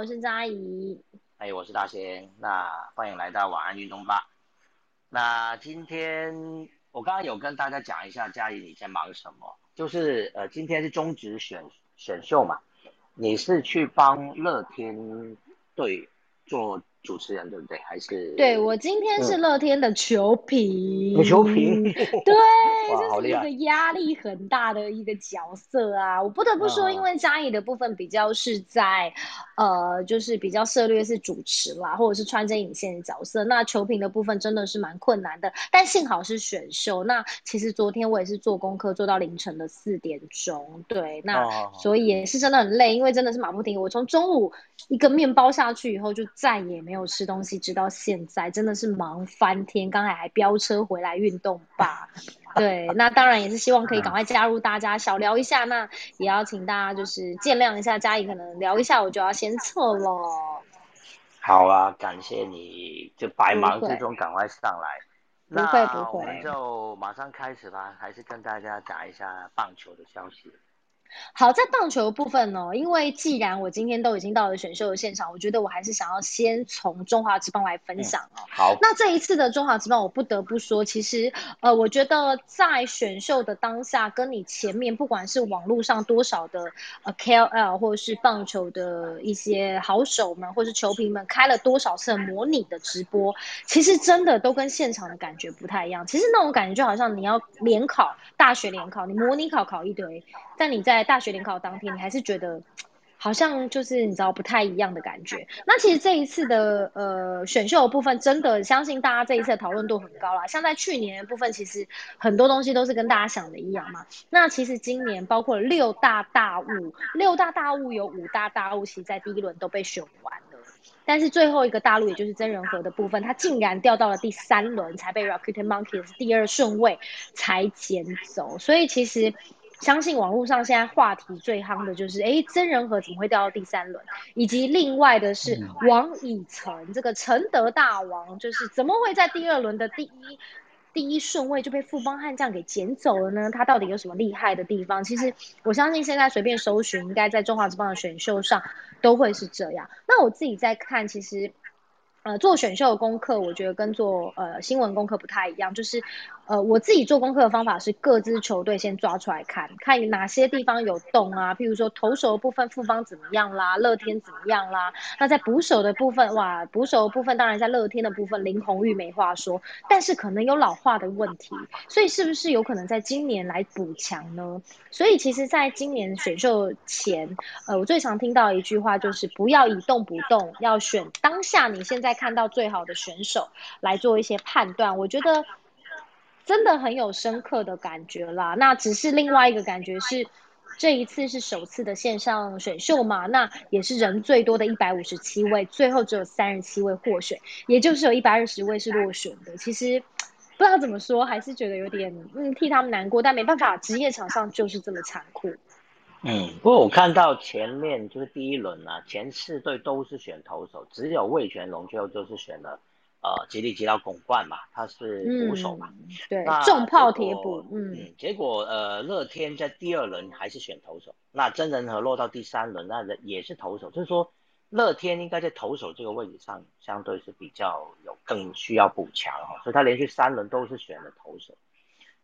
我是嘉怡。哎，我是大仙。那欢迎来到晚安运动吧。那今天我刚刚有跟大家讲一下佳怡你在忙什么，就是呃今天是中职选选秀嘛，你是去帮乐天队做。主持人对不对？还是对我今天是乐天的球评，球评对，这是一个压力很大的一个角色啊！我不得不说，因为嘉义的部分比较是在呃，就是比较涉略是主持啦，或者是穿针引线的角色。那球评的部分真的是蛮困难的，但幸好是选秀。那其实昨天我也是做功课做到凌晨的四点钟，对，那所以也是真的很累，因为真的是马不停蹄。我从中午一个面包下去以后，就再也没。没有吃东西，直到现在真的是忙翻天。刚才还飙车回来运动吧？对，那当然也是希望可以赶快加入大家，小聊一下。那也要请大家就是见谅一下，嘉怡可能聊一下，我就要先撤了。好啊，感谢你，就百忙之中赶快上来。不会不会，我们就马上开始吧。还是跟大家讲一下棒球的消息。好，在棒球部分呢，因为既然我今天都已经到了选秀的现场，我觉得我还是想要先从中华职棒来分享哦。好，那这一次的中华职棒，我不得不说，其实呃，我觉得在选秀的当下，跟你前面不管是网络上多少的呃 KOL 或者是棒球的一些好手们，或是球评们开了多少次模拟的直播，其实真的都跟现场的感觉不太一样。其实那种感觉就好像你要联考，大学联考，你模拟考考一堆，但你在在大学联考当天，你还是觉得好像就是你知道不太一样的感觉。那其实这一次的呃选秀的部分，真的相信大家这一次的讨论度很高啦。像在去年的部分，其实很多东西都是跟大家想的一样嘛。那其实今年包括六大大物，六大大物有五大大物，其实在第一轮都被选完了。但是最后一个大陆，也就是真人和的部分，它竟然掉到了第三轮才被 Rocket Monkeys 第二顺位才捡走。所以其实。相信网络上现在话题最夯的就是，哎，真人和怎么会掉到第三轮？以及另外的是王以诚这个承德大王，就是怎么会在第二轮的第一第一顺位就被富邦悍将给捡走了呢？他到底有什么厉害的地方？其实我相信现在随便搜寻，应该在中华之邦的选秀上都会是这样。那我自己在看，其实。呃，做选秀的功课，我觉得跟做呃新闻功课不太一样。就是，呃，我自己做功课的方法是各支球队先抓出来看，看哪些地方有洞啊。譬如说投手的部分，复方怎么样啦，乐天怎么样啦。那在捕手的部分，哇，捕手的部分当然在乐天的部分，林红玉没话说，但是可能有老化的问题，所以是不是有可能在今年来补强呢？所以其实在今年选秀前，呃，我最常听到一句话就是不要以动不动，要选当下你现在。看到最好的选手来做一些判断，我觉得真的很有深刻的感觉啦。那只是另外一个感觉是，这一次是首次的线上选秀嘛，那也是人最多的一百五十七位，最后只有三十七位获选，也就是有一百二十位是落选的。其实不知道怎么说，还是觉得有点嗯替他们难过，但没办法，职业场上就是这么残酷。嗯，不过我看到前面就是第一轮啊，前四队都是选投手，只有魏全龙最后就是选了呃吉利吉到拱冠嘛，他是捕手嘛，对，重炮铁捕，嗯，结果呃乐天在第二轮还是选投手，那真人和落到第三轮，那也是投手，就是说乐天应该在投手这个位置上相对是比较有更需要补强哈，所以他连续三轮都是选了投手。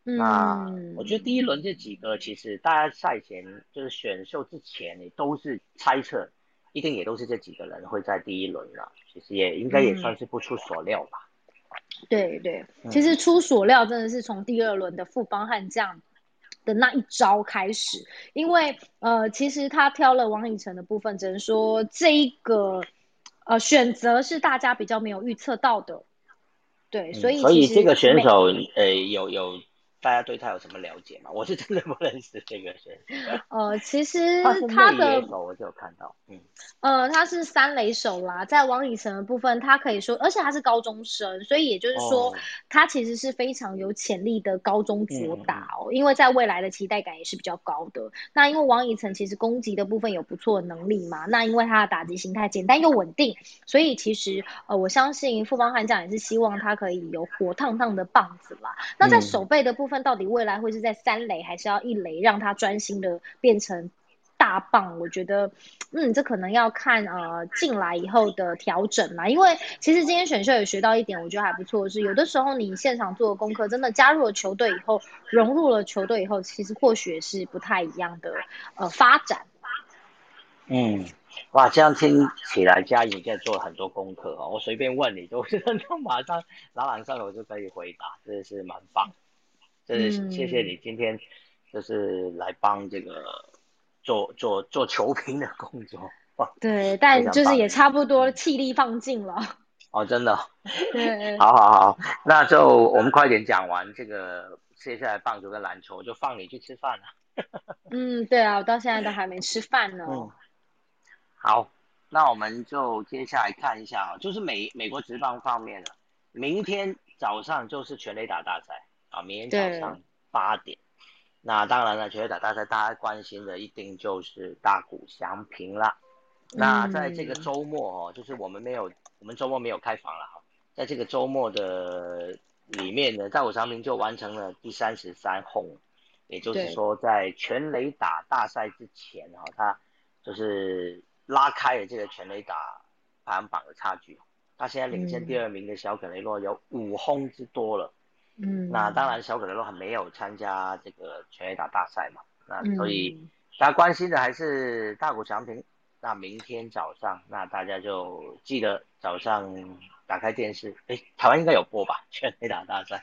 那我觉得第一轮这几个，其实大家赛前就是选秀之前，你都是猜测，一定也都是这几个人会在第一轮了。其实也应该也算是不出所料吧。对对，其实出所料真的是从第二轮的富邦悍将的那一招开始，因为呃，其实他挑了王以诚的部分，只能说这一个呃选择是大家比较没有预测到的。对，所以所以这个选手呃有有。大家对他有什么了解吗？我是真的不认识这个人。呃，其实他的我就有看到，嗯，呃，他是三垒手啦，在王以诚的部分，他可以说，而且他是高中生，所以也就是说，他其实是非常有潜力的高中左打哦，因为在未来的期待感也是比较高的。那因为王以诚其实攻击的部分有不错的能力嘛，那因为他的打击形态简单又稳定，所以其实呃，我相信富邦悍将也是希望他可以有火烫烫的棒子啦。那在手背的部分。到底未来会是在三垒，还是要一垒，让他专心的变成大棒，我觉得，嗯，这可能要看呃进来以后的调整啦。因为其实今天选秀也学到一点，我觉得还不错，是有的时候你现场做的功课，真的加入了球队以后，融入了球队以后，其实或许是不太一样的呃发展。嗯，哇，这样听起来嘉颖现在做了很多功课哦。我随便问你，都都 马上朗朗上口就可以回答，真的是蛮棒。真的是谢谢你今天就是来帮这个做做做球评的工作。对，但就是也差不多气力放尽了。哦，真的。对。好好好，那就我们快点讲完这个接下来棒球跟篮球，就放你去吃饭了。嗯，对啊，我到现在都还没吃饭呢。嗯。好，那我们就接下来看一下啊，就是美美国职棒方面的，明天早上就是全垒打大赛啊，明天早上八点。那当然了，全垒打大赛大家关心的一定就是大谷翔平了。那在这个周末哦，就是我们没有，我们周末没有开房了哈，在这个周末的里面呢，大谷翔平就完成了第三十三轰，也就是说在全垒打大赛之前哈，他就是。拉开了这个全垒打排行榜的差距，他现在领先第二名的小可雷诺有五轰之多了。嗯，那当然小可雷洛还没有参加这个全垒打大赛嘛，那所以大家关心的还是大谷翔平。那明天早上，那大家就记得早上打开电视，哎，台湾应该有播吧？全垒打大赛。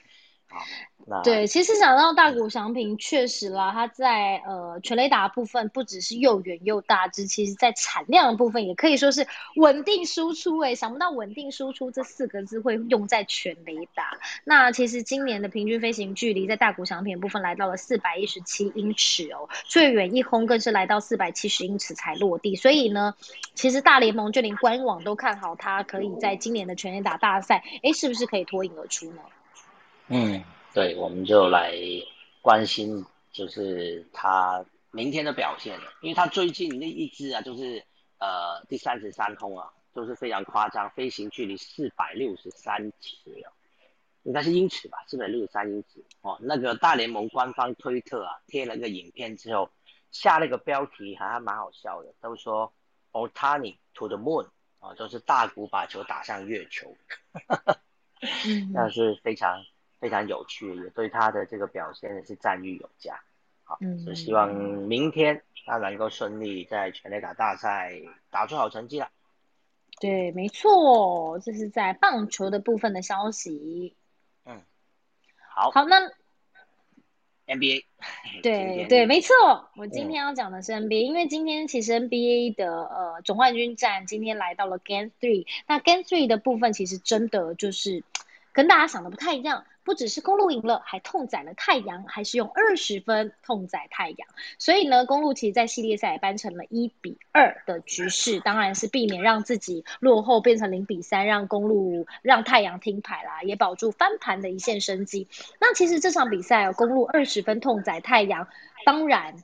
对，其实想到大谷翔平，确实啦，他在呃全雷打部分不只是又远又大只，其实在产量的部分也可以说是稳定输出。哎，想不到稳定输出这四个字会用在全雷打。那其实今年的平均飞行距离在大谷翔平部分来到了四百一十七英尺哦，最远一轰更是来到四百七十英尺才落地。所以呢，其实大联盟就连官网都看好他可以在今年的全雷打大赛，哎，是不是可以脱颖而出呢？嗯，对，我们就来关心，就是他明天的表现，因为他最近那一支啊，就是呃第三十三通啊，都是非常夸张，飞行距离四百六十三尺哦，应该是英尺吧，四百六十三英尺哦。那个大联盟官方推特啊贴了个影片之后，下了个标题还蛮好笑的，都说 Otani to the moon 啊，就是大谷把球打向月球，那是非常。非常有趣，也对他的这个表现也是赞誉有加。好，就希望明天他能够顺利在全垒打大赛打出好成绩了。对，没错，这是在棒球的部分的消息。嗯，好。好，那 NBA。对对，没错，我今天要讲的是 NBA，因为今天其实 NBA 的呃总冠军战今天来到了 Game Three，那 Game Three 的部分其实真的就是跟大家想的不太一样。不只是公路赢了，还痛宰了太阳，还是用二十分痛宰太阳。所以呢，公路其实在系列赛扳成了一比二的局势，当然是避免让自己落后变成零比三，让公路让太阳听牌啦，也保住翻盘的一线生机。那其实这场比赛哦，公路二十分痛宰太阳，当然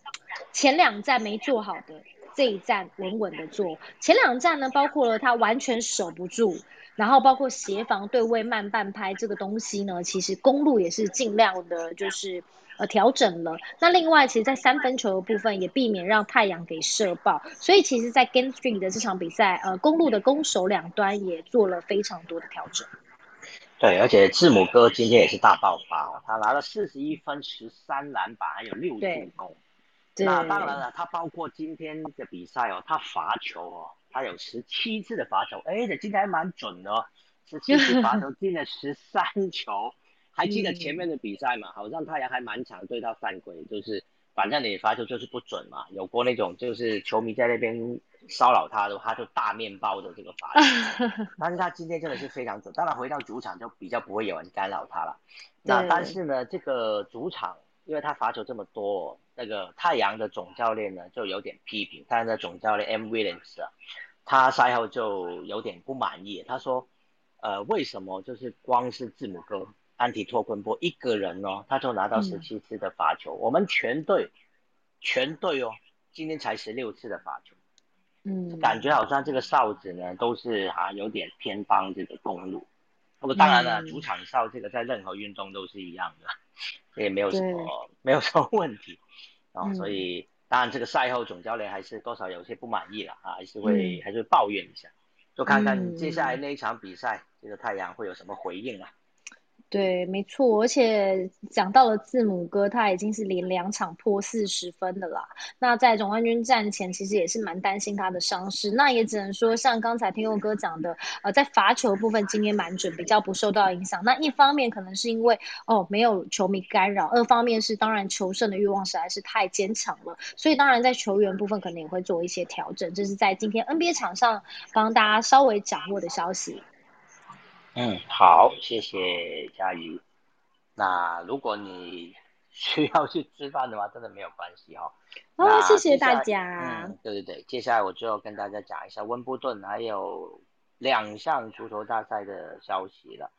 前两站没做好的，这一站稳稳的做。前两站呢，包括了他完全守不住。然后包括协防对位慢半拍这个东西呢，其实公路也是尽量的，就是呃调整了。那另外，其实，在三分球的部分也避免让太阳给射爆。所以，其实，在 Game Three 的这场比赛，呃，公路的攻守两端也做了非常多的调整。对，而且字母哥今天也是大爆发哦，他拿了四十一分、十三篮板，还有六助攻。那当然了，他包括今天的比赛哦，他罚球哦。他有十七次的罚球，哎，这今天还蛮准的哦，十七次罚球 进了十三球。还记得前面的比赛嘛？好像太阳还蛮强，对他犯规，就是反正你罚球就是不准嘛。有过那种就是球迷在那边骚扰他的，他就大面包的这个罚球。但是他今天真的是非常准，当然回到主场就比较不会有人干扰他了。那但是呢，这个主场因为他罚球这么多。那个太阳的总教练呢，就有点批评，太阳的总教练 M Williams 啊，他赛后就有点不满意，他说，呃，为什么就是光是字母哥安提托昆波一个人哦，他就拿到十七次的罚球，我们全队全队哦，今天才十六次的罚球，嗯，感觉好像这个哨子呢都是啊有点偏帮这个公路，不过当然了，主场哨这个在任何运动都是一样的，也没有什么没有什么问题。啊，所以当然这个赛后总教练还是多少有些不满意了啊，还是会还是会抱怨一下，就看看接下来那一场比赛，这个太阳会有什么回应啊。对，没错，而且讲到了字母哥，他已经是连两场破四十分的啦。那在总冠军战前，其实也是蛮担心他的伤势。那也只能说，像刚才天佑哥讲的，呃，在罚球部分今天蛮准，比较不受到影响。那一方面可能是因为哦没有球迷干扰，二方面是当然求胜的欲望实在是太坚强了，所以当然在球员部分可能也会做一些调整。这是在今天 NBA 场上帮大家稍微掌握的消息。嗯，好，谢谢佳怡。那如果你 需要去吃饭的话，真的没有关系哈。哦，谢谢大家。嗯，对对对，接下来我就要跟大家讲一下温布顿还有两项足球大赛的消息了。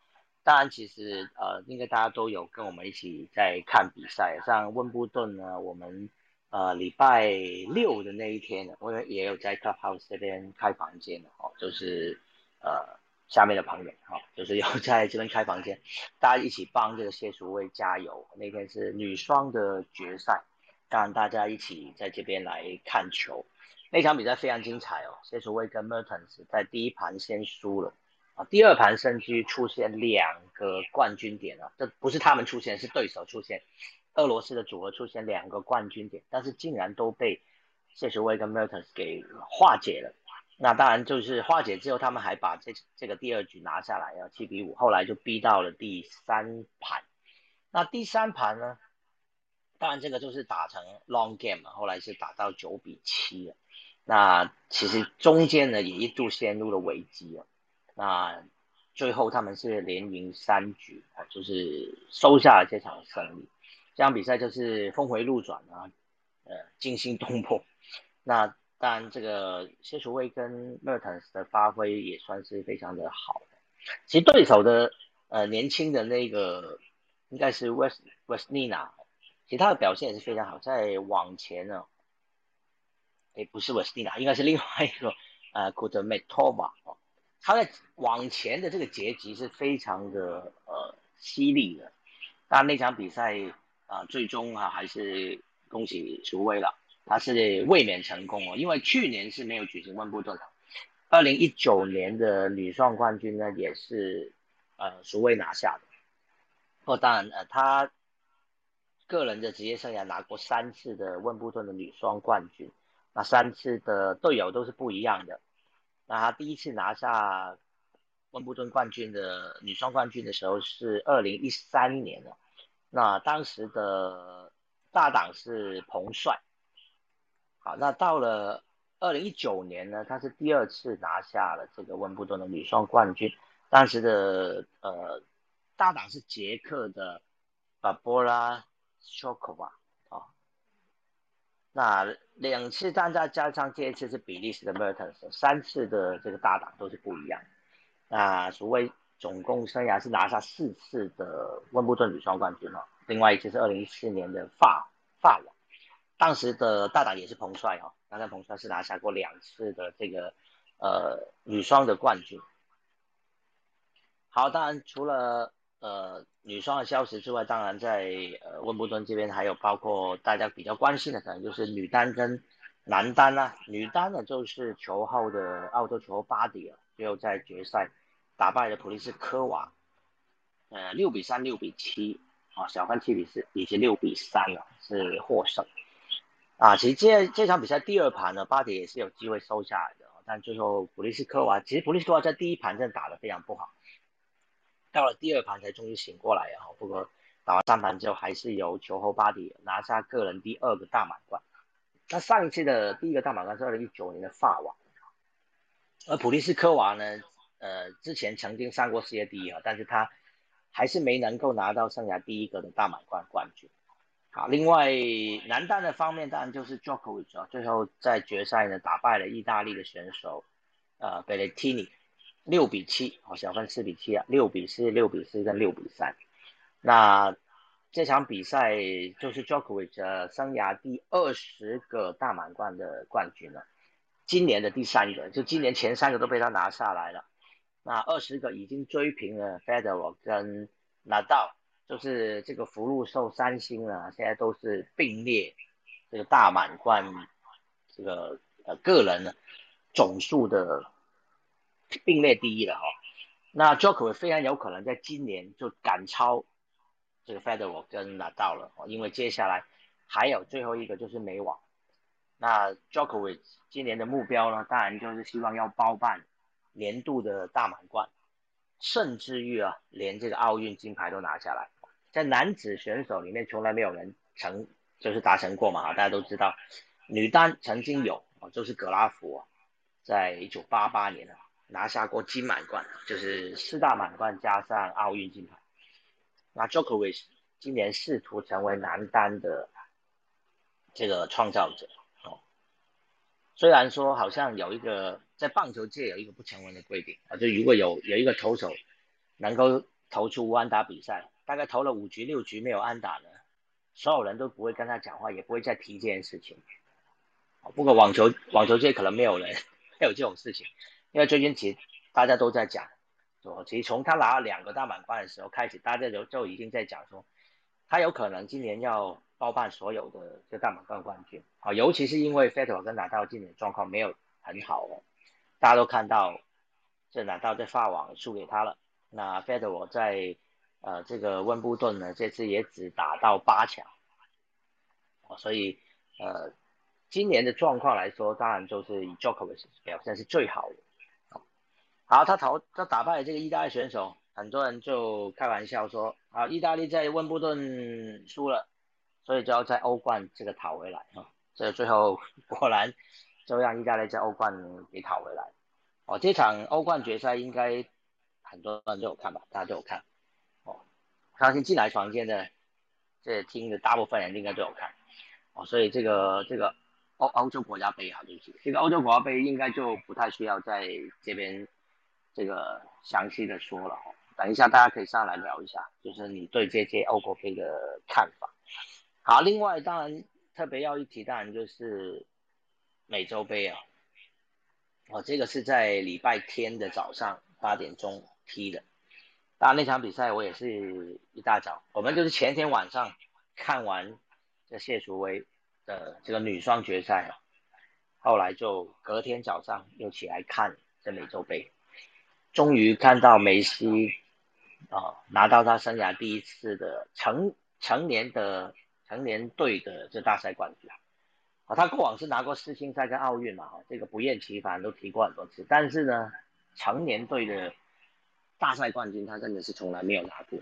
当然，其实呃，应该大家都有跟我们一起在看比赛。像温布顿呢，我们呃礼拜六的那一天，我也有在 Clubhouse 这边开房间的哦，就是呃。下面的朋友哈，就是有 在这边开房间，大家一起帮这个谢淑薇加油。那天是女双的决赛，当然大家一起在这边来看球。那场比赛非常精彩哦，谢淑薇跟 Mertens 在第一盘先输了啊，第二盘甚至出现两个冠军点啊，这不是他们出现，是对手出现，俄罗斯的组合出现两个冠军点，但是竟然都被谢淑薇跟 Mertens 给化解了。那当然就是化解之后，他们还把这这个第二局拿下来，啊，七比五，后来就逼到了第三盘。那第三盘呢，当然这个就是打成 long game，后来是打到九比七了。那其实中间呢也一度陷入了危机啊。那最后他们是连赢三局啊，就是收下了这场胜利。这场比赛就是峰回路转啊，呃，惊心动魄。那。当然，这个谢淑薇跟 Mertens 的发挥也算是非常的好的。其实对手的呃年轻的那个应该是 West Westnina，其实他的表现也是非常好，在往前呢，诶不是 Westnina，应该是另外一个呃 Kudmetova 哦，他在往前的这个结局是非常的呃犀利的。但那场比赛啊，最终啊还是恭喜淑薇了。他是卫冕成功哦，因为去年是没有举行温布顿的，二零一九年的女双冠军呢也是呃苏薇拿下的。哦，当然呃他个人的职业生涯拿过三次的温布顿的女双冠军，那三次的队友都是不一样的。那他第一次拿下温布顿冠军的女双冠军的时候是二零一三年了，那当时的大档是彭帅。好，那到了二零一九年呢，他是第二次拿下了这个温布顿的女双冠军，当时的呃搭档是捷克的 Barbora Shokova 啊，那两次单再加上这一次是比利时的 Mertens，三次的这个搭档都是不一样，那所谓总共生涯是拿下四次的温布顿女双冠军哦，另外一次是二零一四年的法法网。当时的大胆也是彭帅哦，那在彭帅是拿下过两次的这个呃女双的冠军。好，当然除了呃女双的消息之外，当然在呃温布顿这边还有包括大家比较关心的，可能就是女单跟男单啦。女单呢就是球后的澳洲球后巴迪尔，最后在决赛打败了普利斯科娃，呃六比三、六比七啊，小分七比四以及六比三啊，是获胜。啊，其实这这场比赛第二盘呢，巴迪也是有机会收下来的，但最后普利斯科娃，其实普利斯科娃在第一盘真的打得非常不好，到了第二盘才终于醒过来，然后，不过打完三盘之后，还是由球后巴迪拿下个人第二个大满贯。那上一次的第一个大满贯是二零一九年的法网，而普利斯科娃呢，呃，之前曾经上过世界第一啊，但是他还是没能够拿到生涯第一个的大满贯冠军。好，另外男单的方面，当然就是 Djokovic 啊，最后在决赛呢打败了意大利的选手，呃贝雷蒂尼，六比七，哦小分四比七啊，六比四、六比四跟六比三。那这场比赛就是 Djokovic 生涯第二十个大满贯的冠军了，今年的第三个，就今年前三个都被他拿下来了，那二十个已经追平了 Federer 跟 Nadal。就是这个福禄寿三星啊，现在都是并列这个大满贯这个呃个人呢总数的并列第一了哈。那 Joker 非常有可能在今年就赶超这个 Federer 跟拿到了，因为接下来还有最后一个就是美网。那 Joker 今年的目标呢，当然就是希望要包办年度的大满贯，甚至于啊，连这个奥运金牌都拿下来。在男子选手里面，从来没有人成就是达成过嘛，大家都知道。女单曾经有啊，就是格拉夫啊，在一九八八年啊。拿下过金满贯，就是四大满贯加上奥运金牌。那 Jokovic 今年试图成为男单的这个创造者哦。虽然说好像有一个在棒球界有一个不成文的规定啊，就如果有有一个投手能够投出无安打比赛，大概投了五局六局没有安打呢，所有人都不会跟他讲话，也不会再提这件事情。不过网球网球界可能没有人没有这种事情。因为最近其实大家都在讲，说其实从他拿了两个大满贯的时候开始，大家就就已经在讲说，他有可能今年要包办所有的这大满贯冠军啊，尤其是因为费德勒跟纳达今年状况没有很好哦，大家都看到这纳达在法网输给他了，那费德勒在呃这个温布顿呢这次也只打到八强，所以呃今年的状况来说，当然就是以 Jokovic 表现是最好的。好，他淘他打败了这个意大利选手，很多人就开玩笑说，啊，意大利在温布顿输了，所以就要在欧冠这个讨回来啊。这最后 果然就让意大利在欧冠给讨回来。哦，这场欧冠决赛应该很多人都有看吧？大家都有看。他先进来房间的这听的大部分人应该都有看。哦，所以这个这个欧欧洲国家杯啊，对不起，这个欧洲国家杯应该就不太需要在这边。这个详细的说了哦，等一下大家可以上来聊一下，就是你对这届欧国杯的看法。好，另外当然特别要一提，当然就是美洲杯啊，哦，这个是在礼拜天的早上八点钟踢的。当然那场比赛我也是一大早，我们就是前天晚上看完这谢淑薇的这个女双决赛啊，后来就隔天早上又起来看这美洲杯。终于看到梅西啊拿到他生涯第一次的成成年的成年队的这大赛冠军啊，他过往是拿过世青赛跟奥运嘛，哈，这个不厌其烦都提过很多次，但是呢，成年队的大赛冠军他真的是从来没有拿过，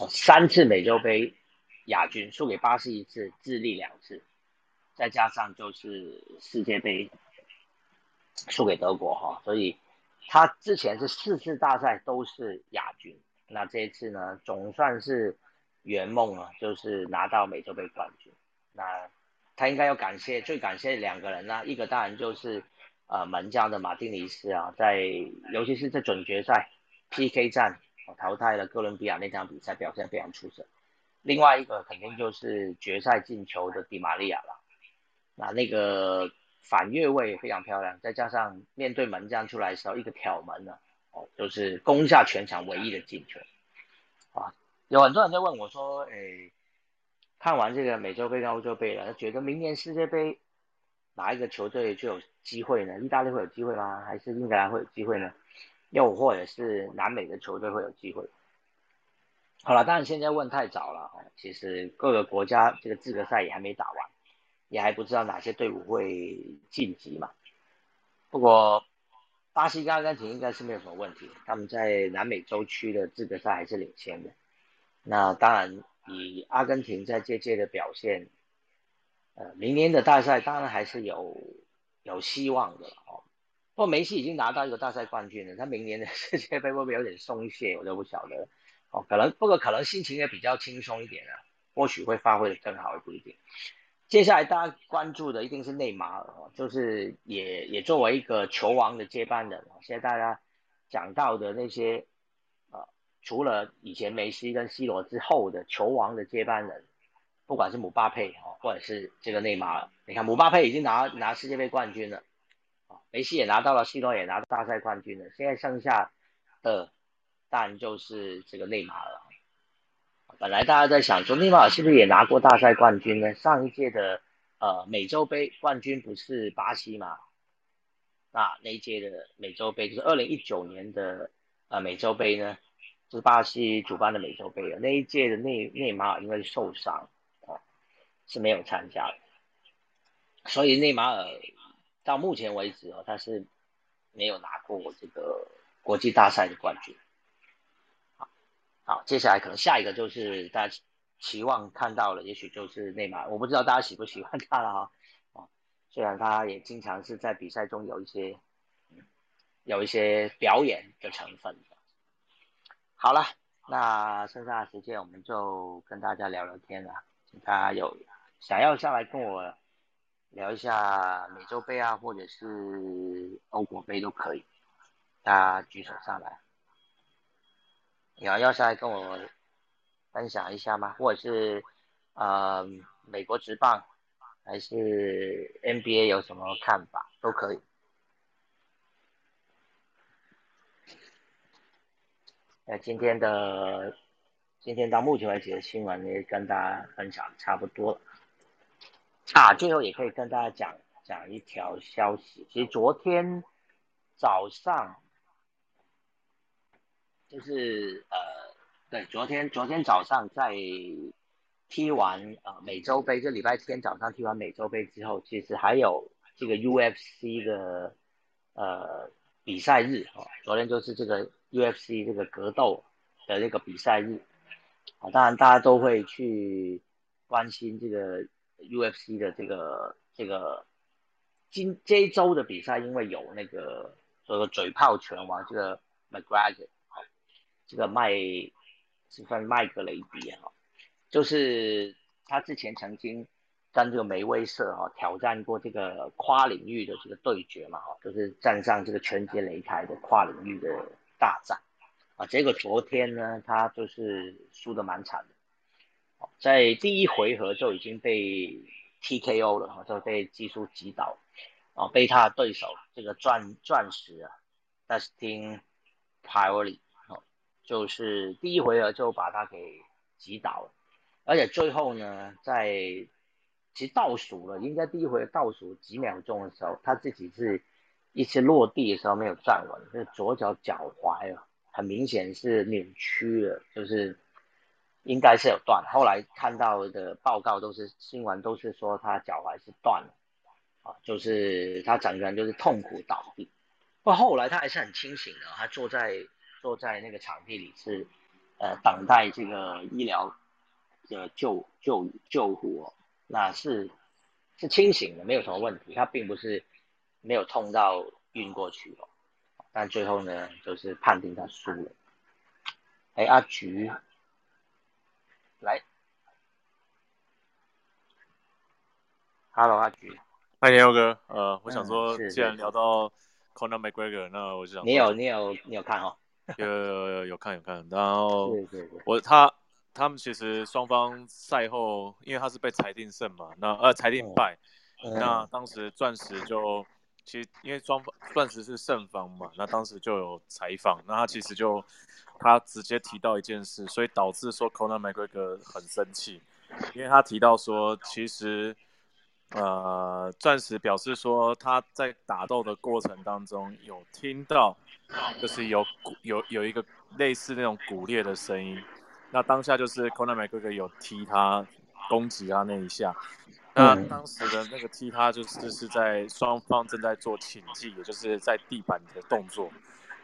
哦，三次美洲杯亚军，输给巴西一次，智利两次，再加上就是世界杯输给德国哈，所以。他之前是四次大赛都是亚军，那这一次呢，总算是圆梦了，就是拿到美洲杯冠军。那他应该要感谢，最感谢两个人呢，一个当然就是呃门将的马丁尼斯啊，在尤其是在准决赛 PK 战淘汰了哥伦比亚那场比赛表现非常出色。另外一个肯定就是决赛进球的迪玛利亚了，那那个。反越位非常漂亮，再加上面对门将出来的时候一个挑门呢，哦，就是攻下全场唯一的进球，啊，有很多人在问我说，诶，看完这个美洲杯跟欧洲杯了，觉得明年世界杯哪一个球队就有机会呢？意大利会有机会吗？还是英格兰会有机会呢？又或者是南美的球队会有机会？好了，当然现在问太早了，其实各个国家这个资格赛也还没打完。也还不知道哪些队伍会晋级嘛？不过巴西跟阿根廷应该是没有什么问题，他们在南美洲区的资格赛还是领先的。那当然，以阿根廷在这届的表现，呃，明年的大赛当然还是有有希望的哦。不过梅西已经拿到一个大赛冠军了，他明年的 世界杯会不会有点松懈，我都不晓得。哦，可能不过可能心情也比较轻松一点啊，或许会发挥的更好，也不一定。接下来大家关注的一定是内马尔，就是也也作为一个球王的接班人。现在大家讲到的那些，呃，除了以前梅西跟 C 罗之后的球王的接班人，不管是姆巴佩哦，或者是这个内马尔，你看姆巴佩已经拿拿世界杯冠军了，梅西也拿到了，C 罗也拿到大赛冠军了，现在剩下的当然就是这个内马尔。本来大家在想说内马尔是不是也拿过大赛冠军呢？上一届的呃美洲杯冠军不是巴西嘛？那那一届的美洲杯就是二零一九年的呃美洲杯呢，就是巴西主办的美洲杯。那一届的内内马尔因为受伤啊是没有参加的，所以内马尔到目前为止哦他是没有拿过这个国际大赛的冠军。好，好，接下来可能下一个就是大家。期望看到了，也许就是内马尔，我不知道大家喜不喜欢他了哈。啊，虽然他也经常是在比赛中有一些有一些表演的成分。好了，那剩下的时间我们就跟大家聊聊天了。请大家有想要下来跟我聊一下美洲杯啊，或者是欧国杯都可以，大家举手上来。有要下来跟我。分享一下吗？或者是，呃，美国职棒还是 NBA 有什么看法都可以。那今天的今天到目前为止的新闻也跟大家分享差不多了。啊，最后也可以跟大家讲讲一条消息。其实昨天早上就是呃。对，昨天昨天早上在踢完呃美洲杯，就礼拜天早上踢完美洲杯之后，其实还有这个 UFC 的呃比赛日哦。昨天就是这个 UFC 这个格斗的这个比赛日啊，当然大家都会去关心这个 UFC 的这个这个今这一周的比赛，因为有那个这个嘴炮拳王这个 McGregor 这个麦。是分麦格雷迪哈，就是他之前曾经跟这个梅威瑟哈挑战过这个跨领域的这个对决嘛哈，就是站上这个拳击擂台的跨领域的大战啊。结果昨天呢，他就是输的蛮惨的，在第一回合就已经被 TKO 了哈，就被技术击倒啊，被他的对手这个钻钻石啊，Dustin Poirier。就是第一回合就把他给击倒了，而且最后呢，在其实倒数了，应该第一回合倒数几秒钟的时候，他自己是一次落地的时候没有站稳，就是左脚脚踝啊，很明显是扭曲了，就是应该是有断。后来看到的报告都是新闻都是说他脚踝是断了，啊，就是他整个人就是痛苦倒地。不过后来他还是很清醒的，他坐在。坐在那个场地里是，呃，等待这个医疗的救救救护，那是是清醒的，没有什么问题，他并不是没有痛到晕过去哦，但最后呢，就是判定他输了。哎，阿菊，来，Hello，阿菊，嗨，年佑哥，呃，我想说，既然聊到 Conor McGregor，那我就想，你有你有你有看哦。有有有有看有看，然后我他他们其实双方赛后，因为他是被裁定胜嘛，那呃裁定败，那当时钻石就其实因为双方钻石是胜方嘛，那当时就有采访，那他其实就他直接提到一件事，所以导致说 Conor McGregor 很生气，因为他提到说其实。呃，钻石表示说他在打斗的过程当中有听到，就是有有有一个类似那种骨裂的声音。那当下就是 Conor McGregor 有踢他攻击他那一下，那当时的那个踢他就是是在双方正在做请技，也就是在地板的动作。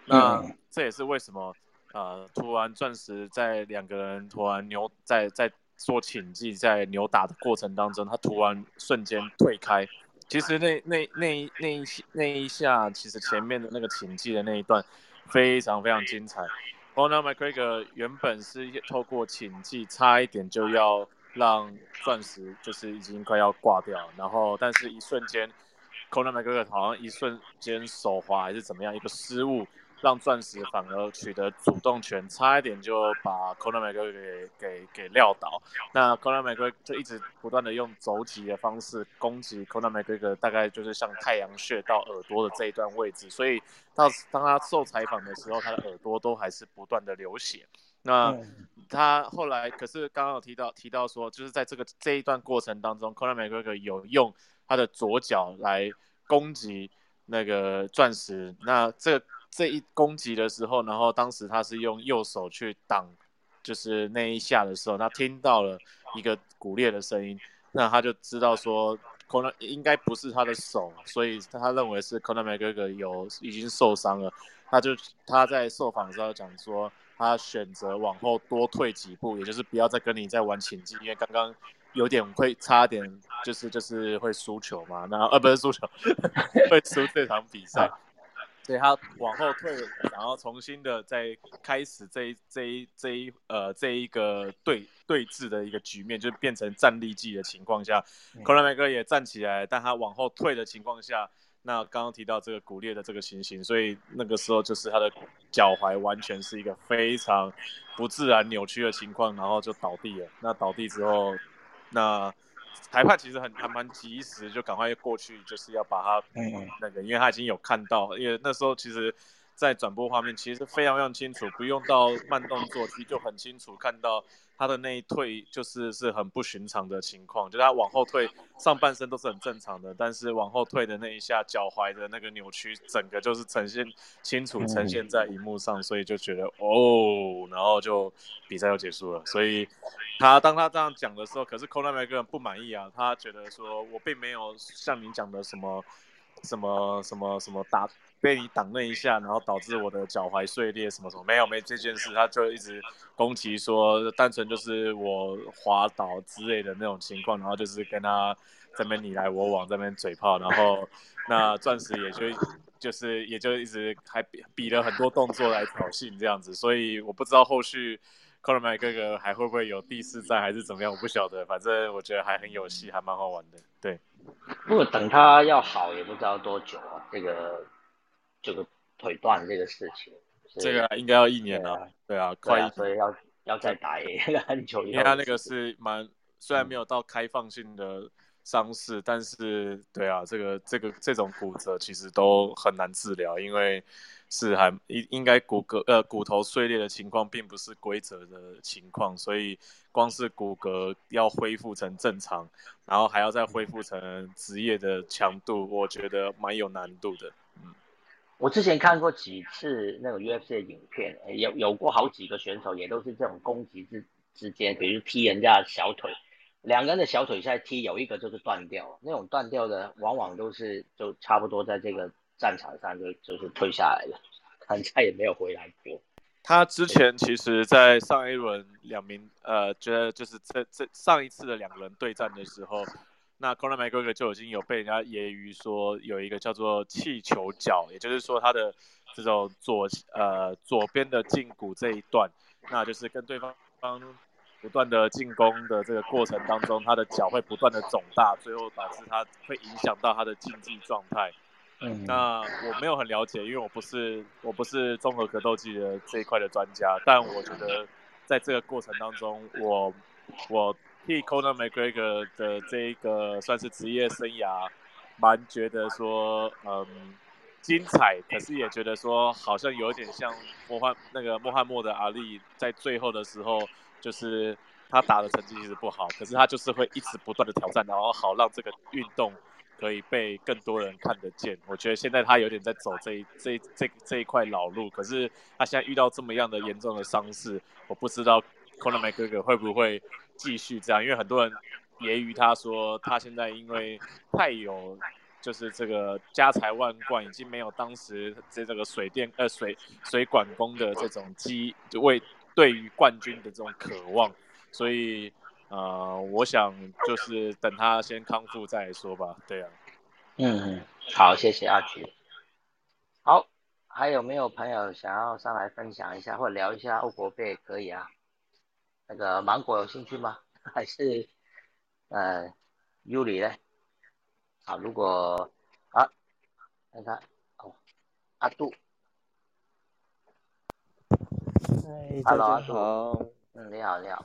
那这也是为什么呃，突然钻石在两个人突然扭在在。做请技在扭打的过程当中，他突然瞬间退开。其实那那那那一那一下，其实前面的那个请技的那一段非常非常精彩。Conor McGregor 原本是透过请技，差一点就要让钻石就是已经快要挂掉，然后但是一瞬间，Conan McGregor 好像一瞬间手滑还是怎么样一个失误。让钻石反而取得主动权，差一点就把 Conan McGregor 给给给撂倒。那 Conan McGregor 就一直不断的用肘击的方式攻击 Conan McGregor，大概就是像太阳穴到耳朵的这一段位置。所以到当他受采访的时候，他的耳朵都还是不断的流血。那他后来可是刚刚有提到提到说，就是在这个这一段过程当中，Conor McGregor 有用他的左脚来攻击那个钻石。那这这一攻击的时候，然后当时他是用右手去挡，就是那一下的时候，他听到了一个骨裂的声音，那他就知道说 Conor 应该不是他的手，所以他认为是 Conor McGregor 有已经受伤了。他就他在受访的时候讲说。他选择往后多退几步，也就是不要再跟你再玩情境，因为刚刚有点会差点，就是就是会输球嘛。那呃不是输球，会输这场比赛，所以他往后退，然后重新的再开始这一这一这一呃这一个对对峙的一个局面，就变成站立技的情况下，克莱梅哥也站起来，但他往后退的情况下。那刚刚提到这个骨裂的这个情形，所以那个时候就是他的脚踝完全是一个非常不自然扭曲的情况，然后就倒地了。那倒地之后，那裁判其实很还蛮及时，就赶快过去就是要把他那个，因为他已经有看到，因为那时候其实。在转播画面其实非常非常清楚，不用到慢动作，其实就很清楚看到他的那一退就是是很不寻常的情况，就他往后退，上半身都是很正常的，但是往后退的那一下，脚踝的那个扭曲，整个就是呈现清楚呈现在荧幕上，所以就觉得哦，然后就比赛就结束了。所以他当他这样讲的时候，可是 Conor McGregor 不满意啊，他觉得说我并没有像你讲的什么什么什么什么打。被你挡那一下，然后导致我的脚踝碎裂什么什么，没有没这件事，他就一直攻击说，单纯就是我滑倒之类的那种情况，然后就是跟他这边你来我往这边嘴炮，然后那钻石也就就是也就一直还比比了很多动作来挑衅这样子，所以我不知道后续 c o r m a 哥哥还会不会有第四战还是怎么样，我不晓得，反正我觉得还很有戏，还蛮好玩的，对。不过等他要好也不知道多久啊，这个。这个腿断这个事情，这个应该要一年了，对啊，快，所以要要再打很久。因为他那个是蛮，虽然没有到开放性的伤势，但是对啊，这个这个这种骨折其实都很难治疗，因为是还应应该骨骼呃骨头碎裂的情况并不是规则的情况，所以光是骨骼要恢复成正常，然后还要再恢复成职业的强度，我觉得蛮有难度的，嗯。我之前看过几次那个 UFC 的影片，有有过好几个选手也都是这种攻击之之间，比如踢人家小腿，两个人的小腿在踢，有一个就是断掉，那种断掉的往往都是就差不多在这个战场上就就是退下来了，看再也没有回来过。他之前其实，在上一轮两名呃，觉得就是这这上一次的两个人对战的时候。那 Conor McGregor 就已经有被人家揶揄说有一个叫做气球脚，也就是说他的这种左呃左边的胫骨这一段，那就是跟对方方不断的进攻的这个过程当中，他的脚会不断的肿大，最后导致他会影响到他的竞技状态。嗯，那我没有很了解，因为我不是我不是综合格斗技的这一块的专家，但我觉得在这个过程当中，我我。替 Conor McGregor 的这一个算是职业生涯，蛮觉得说，嗯，精彩，可是也觉得说，好像有点像莫汉那个穆罕默德阿利在最后的时候，就是他打的成绩其实不好，可是他就是会一直不断的挑战，然后好让这个运动可以被更多人看得见。我觉得现在他有点在走这这这这一块老路，可是他现在遇到这么样的严重的伤势，我不知道 Conor m c g r g 会不会。继续这样，因为很多人揶揄他说，他现在因为太有，就是这个家财万贯，已经没有当时这这个水电呃水水管工的这种机，就为对于冠军的这种渴望，所以呃，我想就是等他先康复再说吧。对啊，嗯，好，谢谢阿菊。好，还有没有朋友想要上来分享一下或聊一下欧国杯？可以啊。那个芒果有兴趣吗？还是呃尤里呢？好，如果啊，看看哦，阿杜，嗨，大家好，嗯，你好，你好，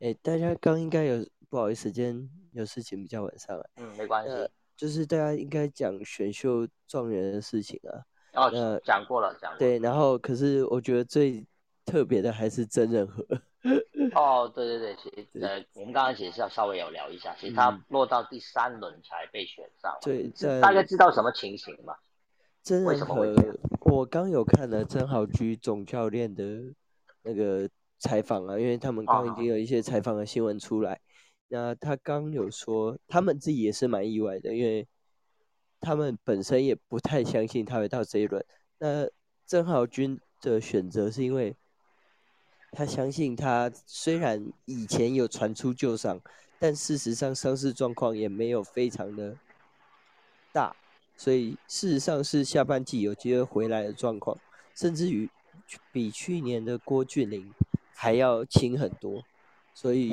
哎，大家刚应该有不好意思，今天有事情比较晚上来，嗯，没关。系，就是大家应该讲选秀状元的事情啊，哦，讲过了，讲过，对，然后可是我觉得最特别的还是真人和。哦，对对对，其实呃，我们刚刚其实要稍微有聊一下，其实他落到第三轮才被选上。对，大概知道什么情形吗？真人和我刚有看了曾豪居总教练的那个采访啊，因为他们刚已经有一些采访的新闻出来，那他刚有说他们自己也是蛮意外的，因为他们本身也不太相信他会到这一轮。那曾浩君的选择是因为。他相信，他虽然以前有传出旧伤，但事实上伤势状况也没有非常的大，所以事实上是下半季有机会回来的状况，甚至于比去年的郭俊霖还要轻很多，所以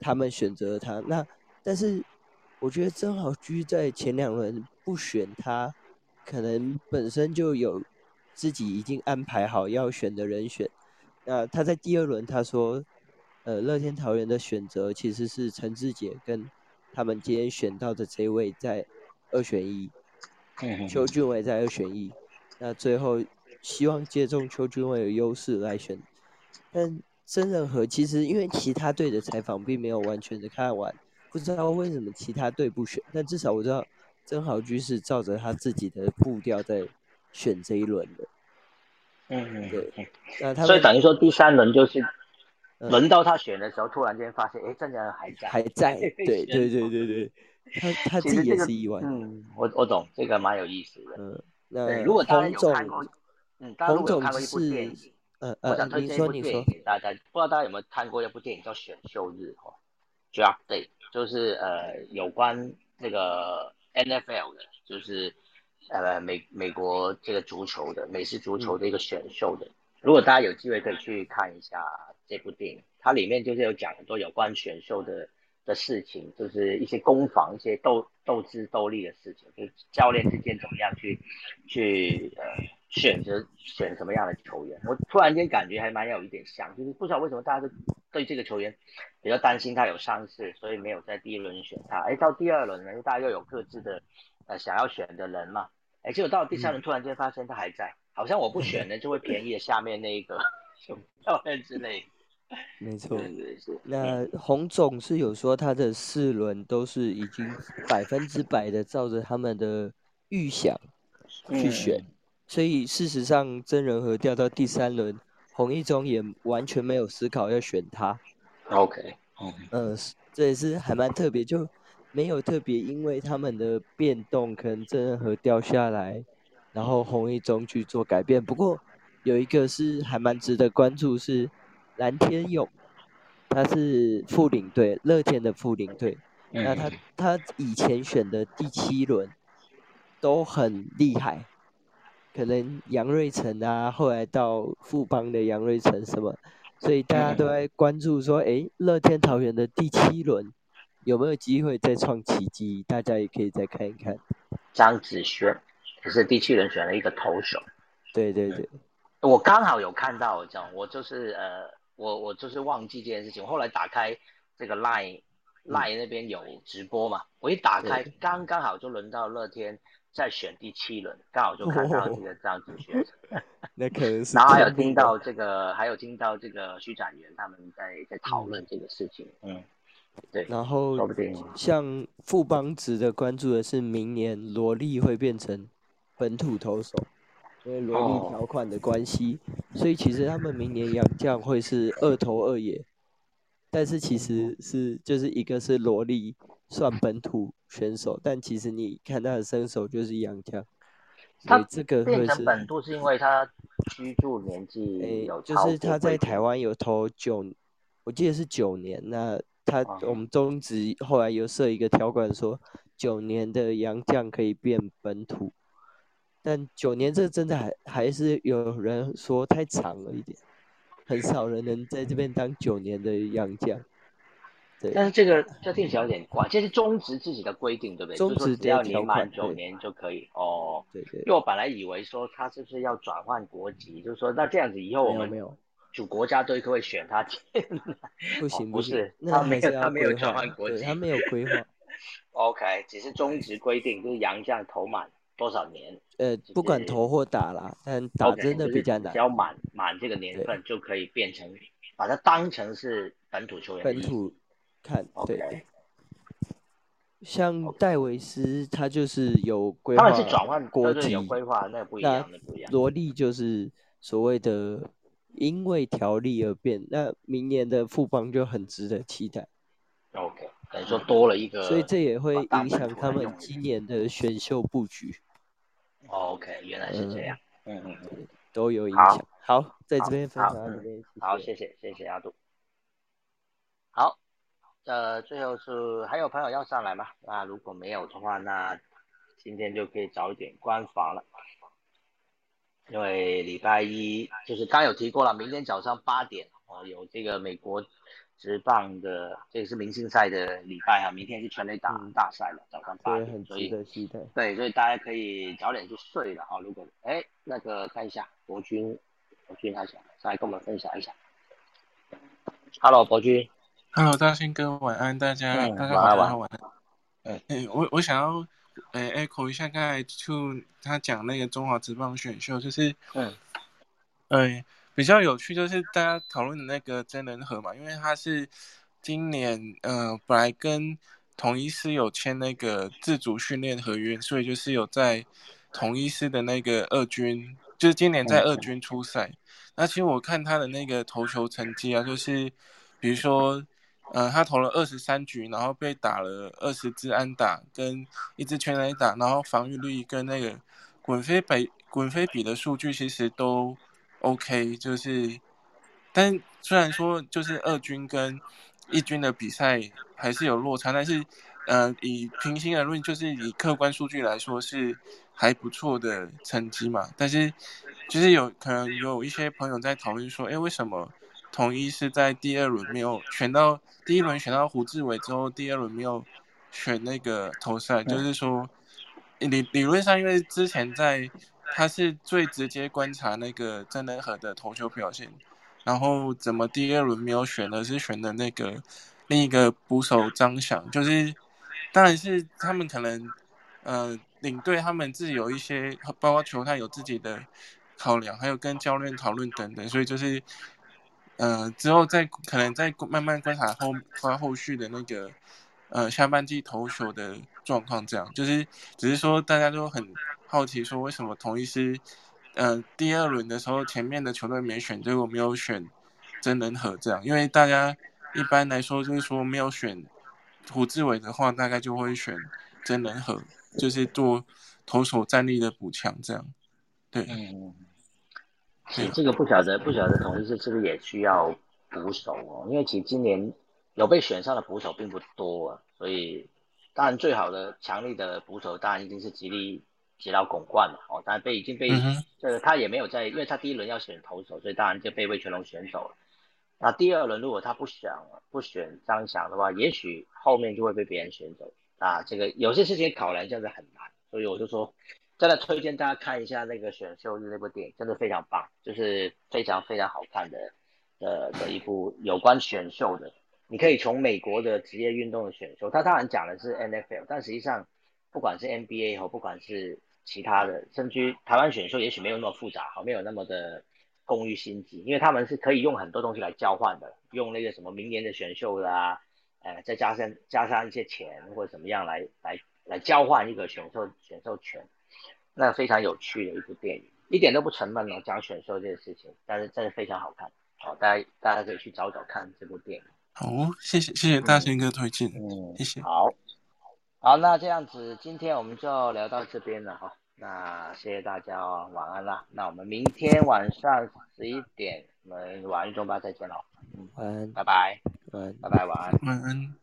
他们选择他。那但是我觉得曾豪居在前两轮不选他，可能本身就有自己已经安排好要选的人选。那他在第二轮他说，呃，乐天桃园的选择其实是陈志杰跟他们今天选到的这位在二选一，邱俊伟在二选一，那最后希望借重邱俊伟的优势来选，但真仁和其实因为其他队的采访并没有完全的看完，不知道为什么其他队不选，但至少我知道曾豪居是照着他自己的步调在选这一轮的。嗯，对，那他所以等于说第三轮就是轮到他选的时候，突然间发现，哎，郑家人还在，还在，对对对对对，他他自己也是意外。嗯，我我懂，这个蛮有意思的。嗯，那如果大家有看过，嗯，大家如果看过一部电影，呃呃，我想推荐一部电影给大家，不知道大家有没有看过一部电影叫《选秀日》哦，Draft Day，就是呃有关那个 NFL 的，就是。呃，美美国这个足球的美式足球的一个选秀的，如果大家有机会可以去看一下这部电影，它里面就是有讲很多有关选秀的的事情，就是一些攻防、一些斗斗智斗力的事情，就是教练之间怎么样去去呃选择选什么样的球员。我突然间感觉还蛮有一点像，就是不知道为什么大家都对这个球员比较担心他有伤势，所以没有在第一轮选他。哎，到第二轮呢，大家又有各自的。呃，想要选的人嘛，哎，结果到第三轮突然间发现他还在，好像我不选呢就会便宜了下面那一个教练之类。没错。那洪总是有说他的四轮都是已经百分之百的照着他们的预想去选，所以事实上真人和掉到第三轮，洪一中也完全没有思考要选他。OK，嗯，这也是还蛮特别就。没有特别，因为他们的变动可能真人和掉下来，然后红一中去做改变。不过有一个是还蛮值得关注，是蓝天勇，他是副领队，乐天的副领队。那他他以前选的第七轮都很厉害，可能杨瑞成啊，后来到富邦的杨瑞成什么，所以大家都在关注说，哎，乐天桃园的第七轮。有没有机会再创奇迹？大家也可以再看一看。张子萱，可是第七轮选了一个投手。对对对，我刚好有看到这样，我就是呃，我我就是忘记这件事情。后来打开这个 Line Line 那边有直播嘛，我一打开，刚刚好就轮到乐天在选第七轮，刚好就看到这个张子萱。那可能是。然后还有听到这个，还有听到这个徐展元他们在在讨论这个事情，嗯。对，然后像富邦值得关注的是，明年罗莉会变成本土投手，因为罗莉条款的关系，所以其实他们明年杨将会是二投二野，但是其实是就是一个是罗莉算本土选手，但其实你看他的身手就是杨将，所以这个变成本土是因为他居住年纪有就是他在台湾有投九，我记得是九年那。他我们中职后来有设一个条款，说九年的洋将可以变本土，但九年这真的还还是有人说太长了一点，很少人能在这边当九年的洋将。对，但是这个这听起来有点怪，这是中职自己的规定，对不对？中职只要你满九年就可以哦。对对。因为我本来以为说他是不是要转换国籍，就是说那这样子以后我们没有。主国家队会选他进来，不行不是，他没有他没有转换国籍，他没有规划。OK，只是中职规定就是洋将投满多少年，呃，不管投或打啦，但打真的比较难，只要满满这个年份就可以变成把它当成是本土球员。本土看，对。像戴维斯，他就是有规划，他们是转换国籍，有规划，那不一样，那不一样。罗莉就是所谓的因为条例而变，那明年的富邦就很值得期待。OK，等于说多了一个，所以这也会影响他们今年的选秀布局。OK，原来是这样，嗯嗯嗯，都有影响。好，在这边分享到这边，好，谢谢谢谢阿杜。好。呃，最后是还有朋友要上来吗？那如果没有的话，那今天就可以早一点关房了，因为礼拜一就是刚有提过了，明天早上八点哦，有这个美国职棒的，这个是明星赛的礼拜啊，明天是全垒打大赛了，早上八点，所以对，所以大家可以早点去睡了啊。如果哎那个看一下博君，博君他想上来跟我们分享一下，Hello，博君。Hello，大兴哥，晚安，大家，大家晚安，晚安。哎，我我想要，哎，echo 一下刚才就他讲那个中华职棒选秀，就是，嗯，哎，比较有趣，就是大家讨论的那个真人和嘛，因为他是今年，呃，本来跟同一师有签那个自主训练合约，所以就是有在同一师的那个二军，就是今年在二军出赛。那其实我看他的那个投球成绩啊，就是比如说。呃，他投了二十三局，然后被打了二十支安打，跟一支全垒打，然后防御率跟那个滚飞比滚飞比的数据其实都 OK，就是，但虽然说就是二军跟一军的比赛还是有落差，但是呃，以平心而论，就是以客观数据来说是还不错的成绩嘛。但是就是有可能有一些朋友在讨论说，哎，为什么？统一是在第二轮没有选到，第一轮选到胡志伟之后，第二轮没有选那个投赛，就是说理理论上，因为之前在他是最直接观察那个郑能和的投球表现，然后怎么第二轮没有选的是选的那个另一个捕手张翔，就是当然是他们可能呃领队他们自己有一些，包括球探有自己的考量，还有跟教练讨论等等，所以就是。呃，之后再可能再慢慢观察后发后续的那个呃下半季投手的状况，这样。就是只是说大家都很好奇，说为什么同一师呃第二轮的时候前面的球队没选，结果没有选真人和这样，因为大家一般来说就是说没有选胡志伟的话，大概就会选真人和，就是做投手战力的补强这样，对。这个不晓得，不晓得统一是是不是也需要捕手哦？因为其实今年有被选上的捕手并不多啊，所以当然最好的强力的捕手当然一定是吉利吉劳拱冠了哦。当然被已经被这个他也没有在，因为他第一轮要选投手，所以当然就被魏全龙选走了。那第二轮如果他不选不选张翔的话，也许后面就会被别人选走啊。这个有些事情考量真的很难，所以我就说。真的推荐大家看一下那个选秀日那部电影，真的非常棒，就是非常非常好看的的的一部有关选秀的。你可以从美国的职业运动的选秀，他当然讲的是 NFL，但实际上不管是 NBA 和不管是其他的，甚至台湾选秀也许没有那么复杂，好没有那么的工于心计，因为他们是可以用很多东西来交换的，用那个什么明年的选秀啦，呃，再加上加上一些钱或者怎么样来来来交换一个选秀选秀权。那非常有趣的一部电影，一点都不沉闷哦，讲选秀这件事情，但是真的非常好看，好，大家大家可以去找找看这部电影。好，谢谢谢谢大兴哥推荐，嗯，谢谢。好，好，那这样子今天我们就聊到这边了哈，那谢谢大家哦，晚安啦，那我们明天晚上十一点，我们晚安中吧再见喽，晚安，拜拜，晚安，拜拜，晚安，晚安。